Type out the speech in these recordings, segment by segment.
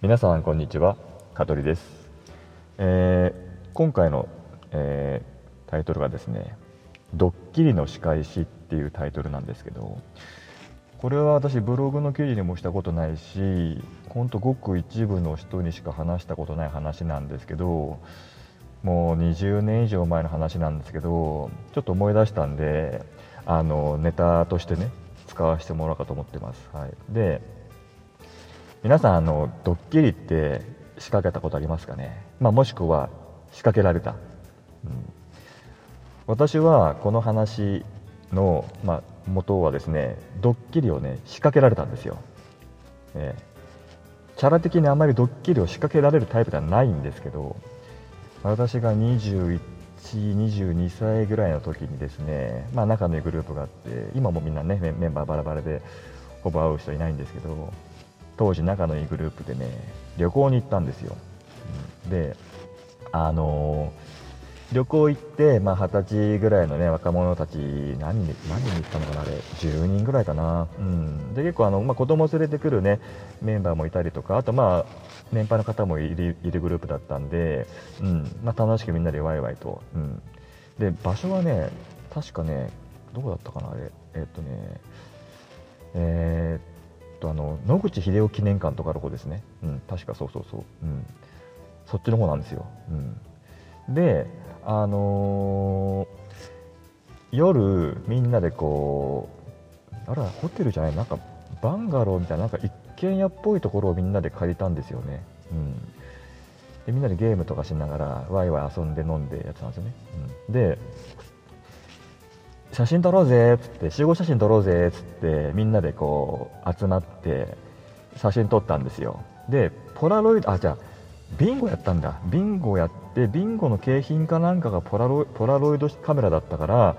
皆さんこんにちは。香取です、えー今回の、えータイトルがですね「ドッキリの仕返し」っていうタイトルなんですけどこれは私ブログの記事にもしたことないしほんとごく一部の人にしか話したことない話なんですけどもう20年以上前の話なんですけどちょっと思い出したんであのネタとしてね使わせてもらおうかと思ってます、はい、で皆さんあのドッキリって仕掛けたことありますかね、まあ、もしくは仕掛けられた、うん。私はこの話の、まあ、元はですねドッキリをね仕掛けられたんですよ、ええ。キャラ的にあまりドッキリを仕掛けられるタイプではないんですけど私が21、22歳ぐらいの時にですね、まあ、仲のいいグループがあって今もみんなねメメンバーバラバラでほぼ会う人いないんですけど当時仲のいいグループでね旅行に行ったんですよ、うんであのー旅行行って、まあ、20歳ぐらいの、ね、若者たち何人何人行ったのかなあれ。10人ぐらいかな、うん、で結構あの、まあ、子供連れてくる、ね、メンバーもいたりとかあと、まあ、年配の方もいるいるグループだったんで、うん。まあ、楽しくみんなでワイワイと、うん、で場所はね確かねどこだったかなあれ。えっとねえーの野口英世記念館とかの方ですね、うん、確かそうそうそう、うん、そっちの方なんですよ、うん、であのー夜みんなでこうあらホテルじゃないなんかバンガローみたいななんか一軒家っぽいところをみんなで借りたんですよね、うん、でみんなでゲームとかしながらワイワイ遊んで飲んでやつなんですよね、うん、で写真撮ろうぜっつって集合写真撮ろうぜっつってみんなでこう集まって写真撮ったんですよ。でポラロイドあじゃあビンゴやったんだ。ビンゴやってビンゴの景品かなんかがポラロイポラロイドカメラだったから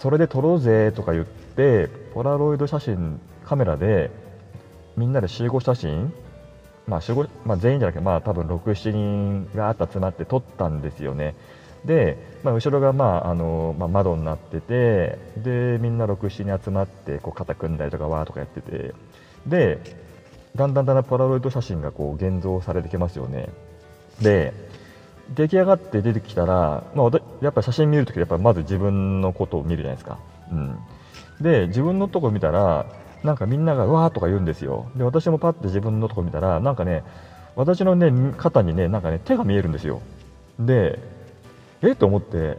それで撮ろうぜとか言ってポラロイド写真カメラでみんなで集合写真まあ集合まあ、全員じゃなくてまあ多分67人があった集まって撮ったんですよね。で、まあ、後ろが、まああのまあ、窓になっててでみんな67人集まってこう肩組んだりとかわーとかやっててでだんだんだんだんポラロイド写真がこう現像されてきますよね。で出来上がって出てきたら、まあ、やっぱ写真見るときやっぱまず自分のことを見るじゃないですか、うん、で自分のとこ見たらなんかみんながわーとか言うんですよ。で私もパッて自分のとこ見たらなんかね私のね肩にねなんかね手が見えるんですよ。でえ？と思って。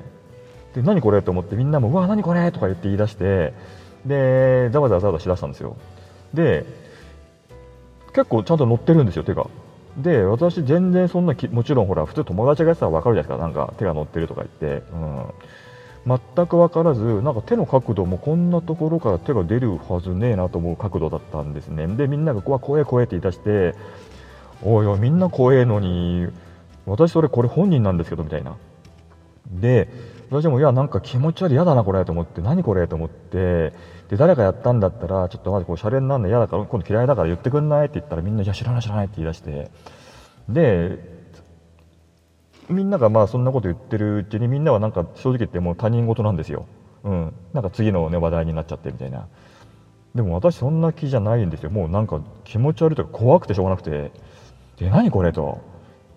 で何これ？と思ってみんなもうわ何これ？とか言って言い出してでざわざわざわざしだしたんですよ。で結構ちゃんと乗ってるんですよ手が。で私全然そんなもちろんほら普通友達がやってたら分かるじゃないですかなんか手が乗ってるとか言って、うん、全く分からずなんか手の角度もこんなところから手が出るはずねえなと思う角度だったんですね。でみんながこわ怖え怖えって言い出しておいおいみんな怖えのに私それこれ本人なんですけどみたいな。で私もいやなんか気持ち悪い嫌だなこれと思って何これと思ってで誰かやったんだったらちょっとまずこうシャレになるの嫌だから今度嫌いだから言ってくんないって言ったらみんないや知らない知らないって言い出してでみんながまあそんなこと言ってるうちにみんなはなんか正直言ってもう他人事なんですよ、うん、なんか次の、ね、話題になっちゃってみたいな。でも私そんな気じゃないんですよ。もうなんか気持ち悪いとか怖くてしょうがなくて。で何これと。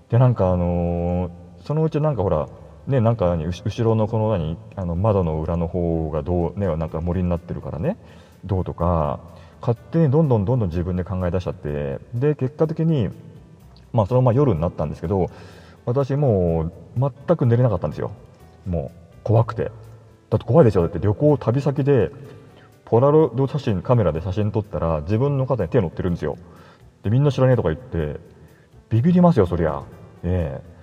でなんかあのーそのうちなんかほらね、なんか後後ろのこの何あの窓の裏の方がどう、ね、なんか森になってるからねどうとか勝手にどんどんどんどん自分で考え出しちゃってで結果的に、まあ、そのまま夜になったんですけど私もう全く寝れなかったんですよ。もう怖くて。だって怖いでしょ？だって旅行旅先でポラロイド写真カメラで写真撮ったら自分の肩に手乗ってるんですよ。でみんな知らねえとか言ってビビりますよそりゃ。ええ。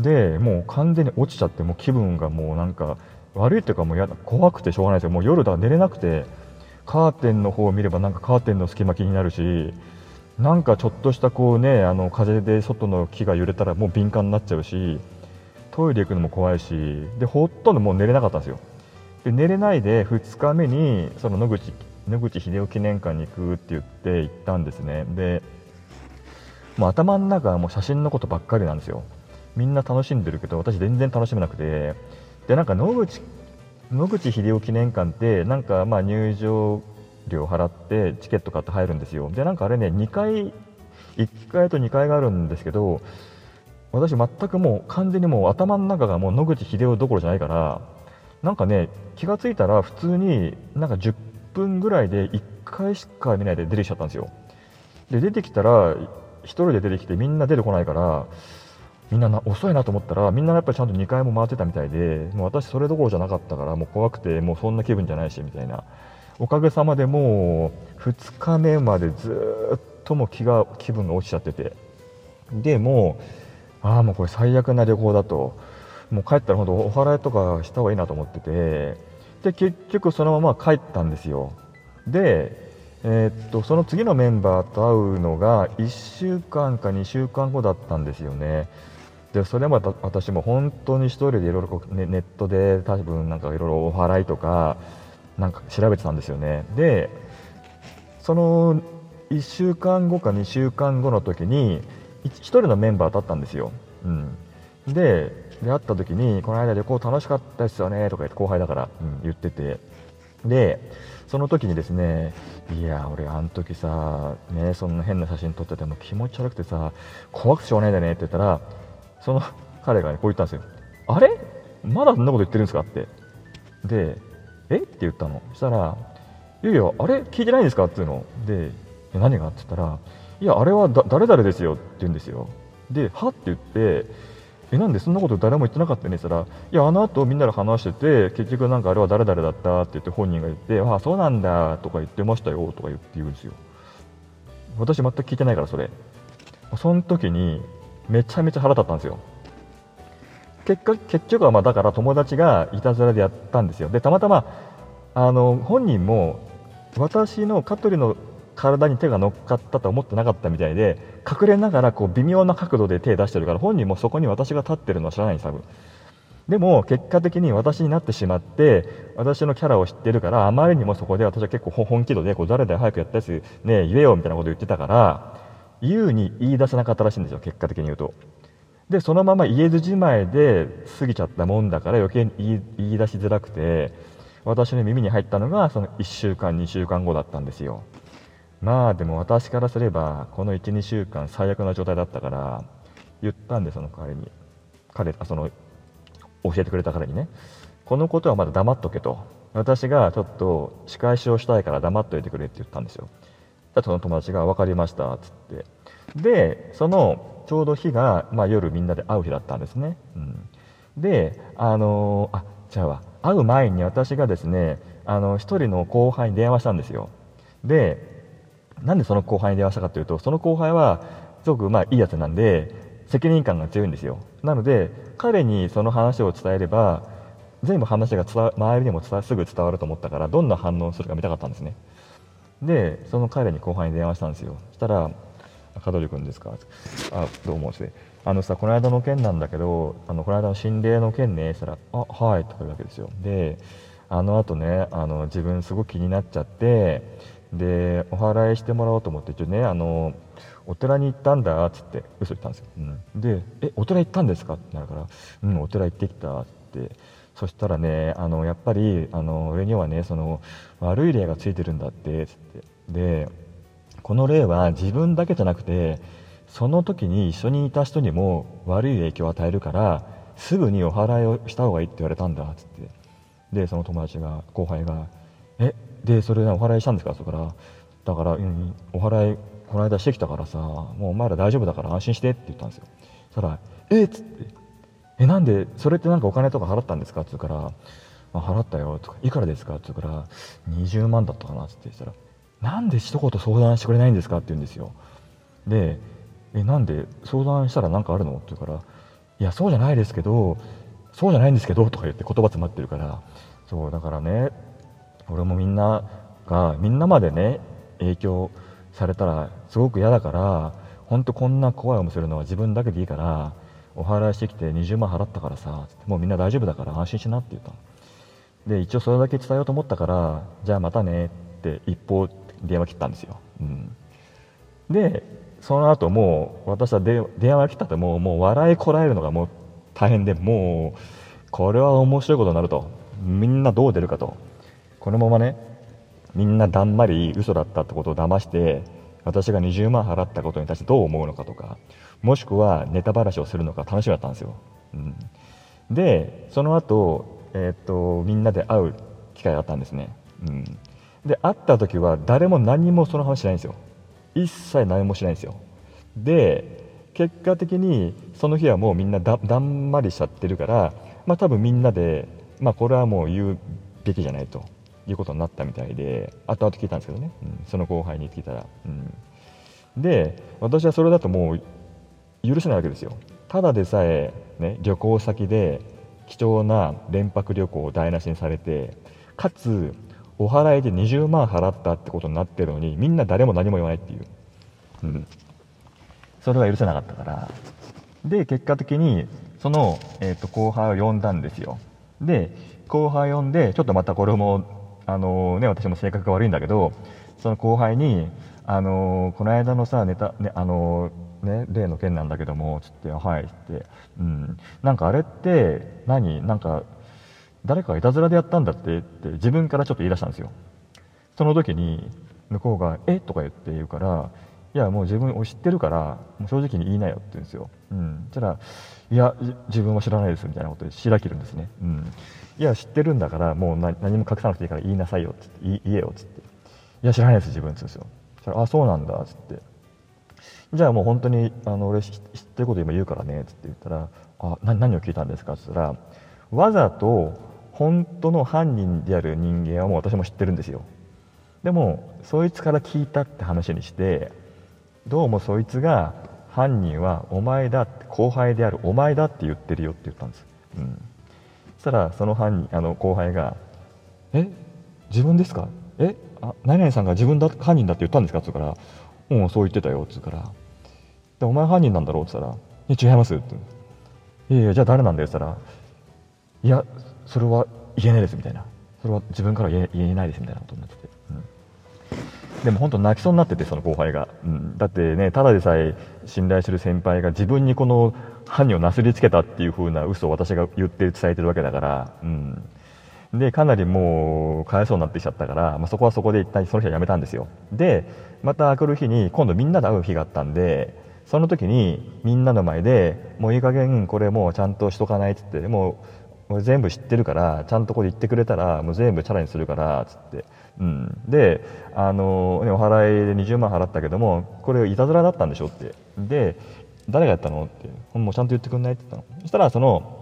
でもう完全に落ちちゃってもう気分がもうなんか悪いっていうかもうやだ怖くてしょうがないですよ。もう夜だ寝れなくてカーテンの方を見ればなんかカーテンの隙間気になるしなんかちょっとしたこうねあの風で外の木が揺れたらもう敏感になっちゃうしトイレ行くのも怖いしでほとんどもう寝れなかったんですよ。で寝れないで2日目にその野口野口英世記念館に行くって言って行ったんですね。でもう頭の中はもう写真のことばっかりなんですよ。みんな楽しんでるけど私全然楽しめなくて。でなんか野口野口英世記念館ってなんかまあ入場料払ってチケット買って入るんですよ。でなんかあれね2回1階と2階があるんですけど私全くもう完全にもう頭の中がもう野口英世どころじゃないからなんかね気が付いたら普通になんか10分ぐらいで1回しか見ないで出てきちゃったんですよ。で出てきたら1人で出てきてみんな出てこないからみんなな遅いなと思ったらみんなやっぱりちゃんと2回も回ってたみたいでもう私それどころじゃなかったからもう怖くてもうそんな気分じゃないしみたいな。おかげさまでもう2日目までずっとも気が気分が落ちちゃってて。でもうああもうこれ最悪な旅行だと。もう帰ったら本当お祓いとかした方がいいなと思ってて。で結局そのまま帰ったんですよ。でえー、っとその次のメンバーと会うのが1週間か2週間後だったんですよね。でそれまた私も本当に1人でいろいろネットで多分なんかいろいろお祓いとかなんか調べてたんですよね。でその1週間後か2週間後の時に1人のメンバーと会ったんですよ、うん、で会った時にこの間旅行楽しかったですよねとか言って後輩だから、うん、言ってて。でその時にですねいや俺あの時さねそんな変な写真撮ってても気持ち悪くてさ怖くてしょうがないんだねって言ったらその彼がねこう言ったんですよ。あれ？まだそんなこと言ってるんですか？って。でえ？って言ったの。そしたらいやいやあれ聞いてないんですか？っていうの。で何が？って言ったらいやあれは誰々ですよ。って言うんですよ。では？って言ってえなんでそんなこと誰も言ってなかったね？って言ったらいやあの後みんなで話してて結局なんかあれは誰々だった？って言って本人が言ってああそうなんだ。とか言ってましたよ。とか言って言うんですよ。私全く聞いてないからそれ。その時にめちゃめちゃ腹立ったんですよ。結果結局はまだから友達がいたずらでやったんですよ。でたまたまあの本人も私の香取の体に手が乗っかったと思ってなかったみたいで隠れながらこう微妙な角度で手出してるから本人もそこに私が立ってるのは知らないんです多分。でも結果的に私になってしまって私のキャラを知ってるからあまりにもそこで私は結構本気度でこう誰だよ早くやったやつね言えよみたいなこと言ってたから言うに言い出せなかったらしいんですよ結果的に言うと。でそのまま言えずじまいで過ぎちゃったもんだから余計に言い出しづらくて私の耳に入ったのがその1週間2週間後だったんですよ。まあでも私からすればこの12週間最悪な状態だったから言ったんでその代わりに。彼あその教えてくれた彼にね。このことはまだ黙っとけと。私がちょっと仕返しをしたいから黙っといてくれって言ったんですよ。その友達が分かりましたっつって。でそのちょうど日が、まあ、夜みんなで会う日だったんですね、うん、であのあじゃあ会う前に私がですねあの1人の後輩に電話したんですよ。でなんでその後輩に電話したかというとその後輩はすごくまあいいやつなんで責任感が強いんですよ。なので彼にその話を伝えれば全部話が伝わ周りにもすぐ伝わると思ったからどんな反応をするか見たかったんですね。でその彼に後輩に電話したんですよ。そしたら「香取君ですか?」あどうもって。あのさこの間の件なんだけどあのこの間の心霊の件ね。したら「あはい」とか言うわけですよ。であのあとねあの自分すごく気になっちゃってでお祓いしてもらおうと思って一応ねあのお寺に行ったんだっつって嘘言ったんですよ、うん、で「えお寺行ったんですか?」ってなるから「うんお寺行ってきた」って。そしたらねあのやっぱりあの俺にはねその悪い霊がついてるんだってつって。でこの霊は自分だけじゃなくてその時に一緒にいた人にも悪い影響を与えるからすぐにお祓いをした方がいいって言われたんだっつって。でその友達が後輩が「え？でそれお祓いしたんですか?」そこから「だから、うん、お祓いこの間してきたからさもうお前ら大丈夫だから安心して」って言ったんですよ。そしたら「え？っ?」つって「えなんでそれってなんかお金とか払ったんですか?」って言うから「まあ、払ったよ」とか「いくらですか?」って言うから「20万だったかな」って言ったら「なんで一言相談してくれないんですか?」って言うんですよで「えなんで相談したら何かあるの?」って言うから「いやそうじゃないですけどそうじゃないんですけど」とか言って言葉詰まってるからそうだからね俺もみんながみんなまでね影響されたらすごく嫌だから本当こんな怖い思いするのは自分だけでいいからお祓いしてきて20万払ったからさもうみんな大丈夫だから安心しなって言ったで一応それだけ伝えようと思ったからじゃあまたねって一方電話切ったんですよ、うん、でその後もう私は電話切ったってもうもう笑いこらえるのがもう大変でもうこれは面白いことになると。みんなどう出るかと。このままねみんなだんまり嘘だったってことを騙して私が20万払ったことに対してどう思うのかとか。もしくはネタばらしをするのか楽しみだったんですよ、うん、でその後、えー、っとみんなで会う機会があったんですね、うん、で会った時は誰も何もその話しないんですよ。一切何もしないんですよ。で結果的にその日はもうみんなだんまりしちゃってるからまあ多分みんなで、まあ、これはもう言うべきじゃないということになったみたいで後々聞いたんですけどね、うん、その後輩に聞いたら、うん、で私はそれだともう許せないわけですよ。ただでさえ、ね、旅行先で貴重な連泊旅行を台無しにされてかつお払いで20万払ったってことになってるのにみんな誰も何も言わないっていう、うん、それは許せなかったから。で結果的にその、えーと、後輩を呼んだんですよ。で後輩呼んでちょっとまたこれもあのー、ね私も性格が悪いんだけどその後輩にあのー、この間のさネタねあの、ね例の件なんだけどもつってはいって。うん。なんかあれって何？なんか誰かがいたずらでやったんだってって自分からちょっと言い出したんですよ。その時に向こうが「え？とか言って言うから「いやもう自分を知ってるからもう正直に言いなよ」って言うんですよ、うん、そしたら「いや自分は知らないです」みたいなことで白切るんですね、うん、いや知ってるんだからもう何も隠さなくていいから言いなさいよっつって言えよっつって「いや知らないです自分」っつうんですよ。そしたら「あそうなんだ」っつって。じゃあもう本当にあの俺知ってること今言うからねっつって言ったら「あな何を聞いたんですか?」っつったらわざと本当の犯人である人間はもう私も知ってるんですよ。でもそいつから聞いたって話にしてどうもそいつが犯人はお前だって後輩であるお前だって言ってるよって言ったんです、うん、そしたらその犯人あの後輩が「え？自分ですか？え？あ何々さんが自分だ犯人だって言ったんですか?」っつうから「うんそう言ってたよ」っつうから「でお前犯人なんだろう?」っつったら「え違います」って「いやいやじゃあ誰なんだよ」っつったら「いやそれは言えないですみたいな。それは自分から言え言えないですみたいなことになってて、でも本当泣きそうになっててその後輩が、うん、だってねただでさえ信頼する先輩が自分にこの犯人をなすりつけたっていう風な嘘を私が言って伝えてるわけだから、うん、でかなりもうかわいそうになってきちゃったから、まあ、そこはそこで一旦その日はやめたんですよ。でまた来る日に今度みんなで会う日があったんでその時にみんなの前でもういい加減これもうちゃんとしとかないっつってもう全部知ってるからちゃんとこれ言ってくれたらもう全部チャレンジするからつって、うん、であの、ね、お払いで20万払ったけどもこれいたずらだったんでしょって。で誰がやったのってもうちゃんと言ってくんないって言ったの。そしたらその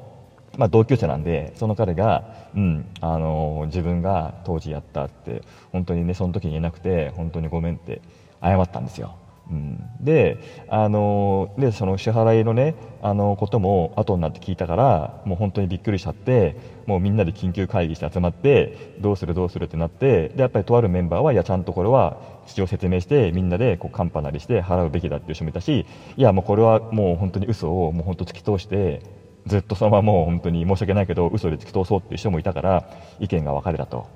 まあ、同級生なんでその彼が、うん、あの自分が当時やったって本当にねその時に言えなくて本当にごめんって謝ったんですよ。うん、であのでその支払いのねあのことも後になって聞いたからもう本当にびっくりしちゃってもうみんなで緊急会議して集まってどうするどうするってなってでやっぱりとあるメンバーはいやちゃんとこれは父を説明してみんなでこうカンパなりして払うべきだっていう人もいたしいやもうこれはもう本当に嘘をもう本当突き通してずっとそのままもう本当に申し訳ないけど嘘で突き通そうっていう人もいたから意見が分かれたと。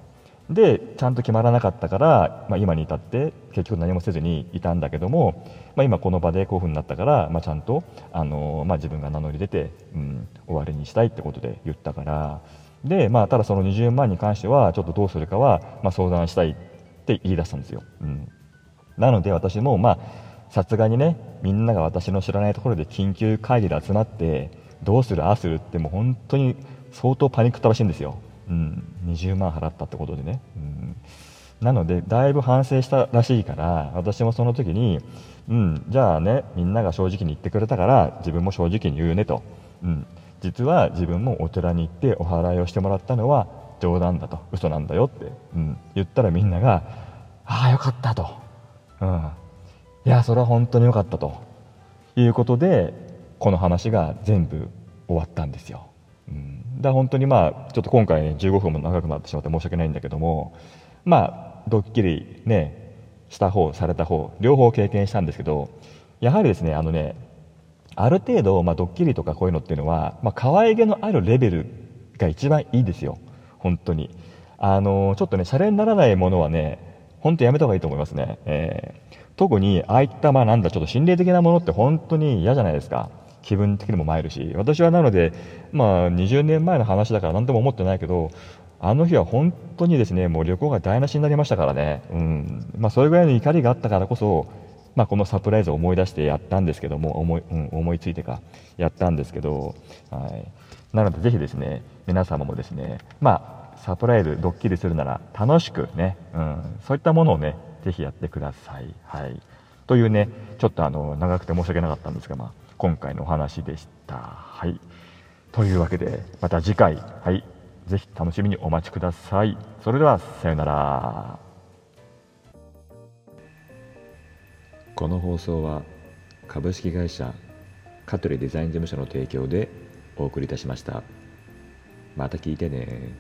でちゃんと決まらなかったから、まあ、今に至って結局何もせずにいたんだけども、まあ、今この場でこういうふうになったから、まあ、ちゃんと、あのまあ、自分が名乗り出て、うん、終わりにしたいってことで言ったからで、まあ、ただその20万に関してはちょっとどうするかは、まあ、相談したいって言い出したんですよ。うん、なので私もまあさすがにねみんなが私の知らないところで緊急会議で集まってどうするああするってもう本当に相当パニックったらしいんですよ。うん、20万払ったってことでね、うん、なのでだいぶ反省したらしいから私もその時に、うん、じゃあねみんなが正直に言ってくれたから自分も正直に言うねと、うん、実は自分もお寺に行ってお祓いをしてもらったのは冗談だと。嘘なんだよって、うん、言ったらみんなが「ああよかった」と、うん、いやそれは本当によかったと。いうことでこの話が全部終わったんですよ。うん。だ本当にまあちょっと今回、15分も長くなってしまって申し訳ないんだけどもまあドッキリねした方された方両方経験したんですけどやはりですねあのねある程度、まあ、ドッキリとかこういうのっていうのは、まあ、可愛げのあるレベルが一番いいですよ。本当に。あのちょっとねシャレにならないものはね本当やめた方がいいと思いますね、えー、特にああいったまあなんだちょっと心霊的なものって本当に嫌じゃないですか。気分的にも参るし私はなので、まあ、20年前の話だから何とも思ってないけどあの日は本当にですねもう旅行が台無しになりましたからね、うん。まあ、それぐらいの怒りがあったからこそまあ、このサプライズを思い出してやったんですけども思い,、うん、思いついてかやったんですけど、はい、なのでぜひですね皆様もですねまあサプライズドッキリするなら楽しくね、うん、そういったものをねぜひやってください。はい。というねちょっとあの長くて申し訳なかったんですが、まあ、今回のお話でした。はいというわけでまた次回、はい、ぜひ楽しみにお待ちください。それではさようなら。この放送は株式会社香取デザイン事務所の提供でお送りいたしました。また聞いてね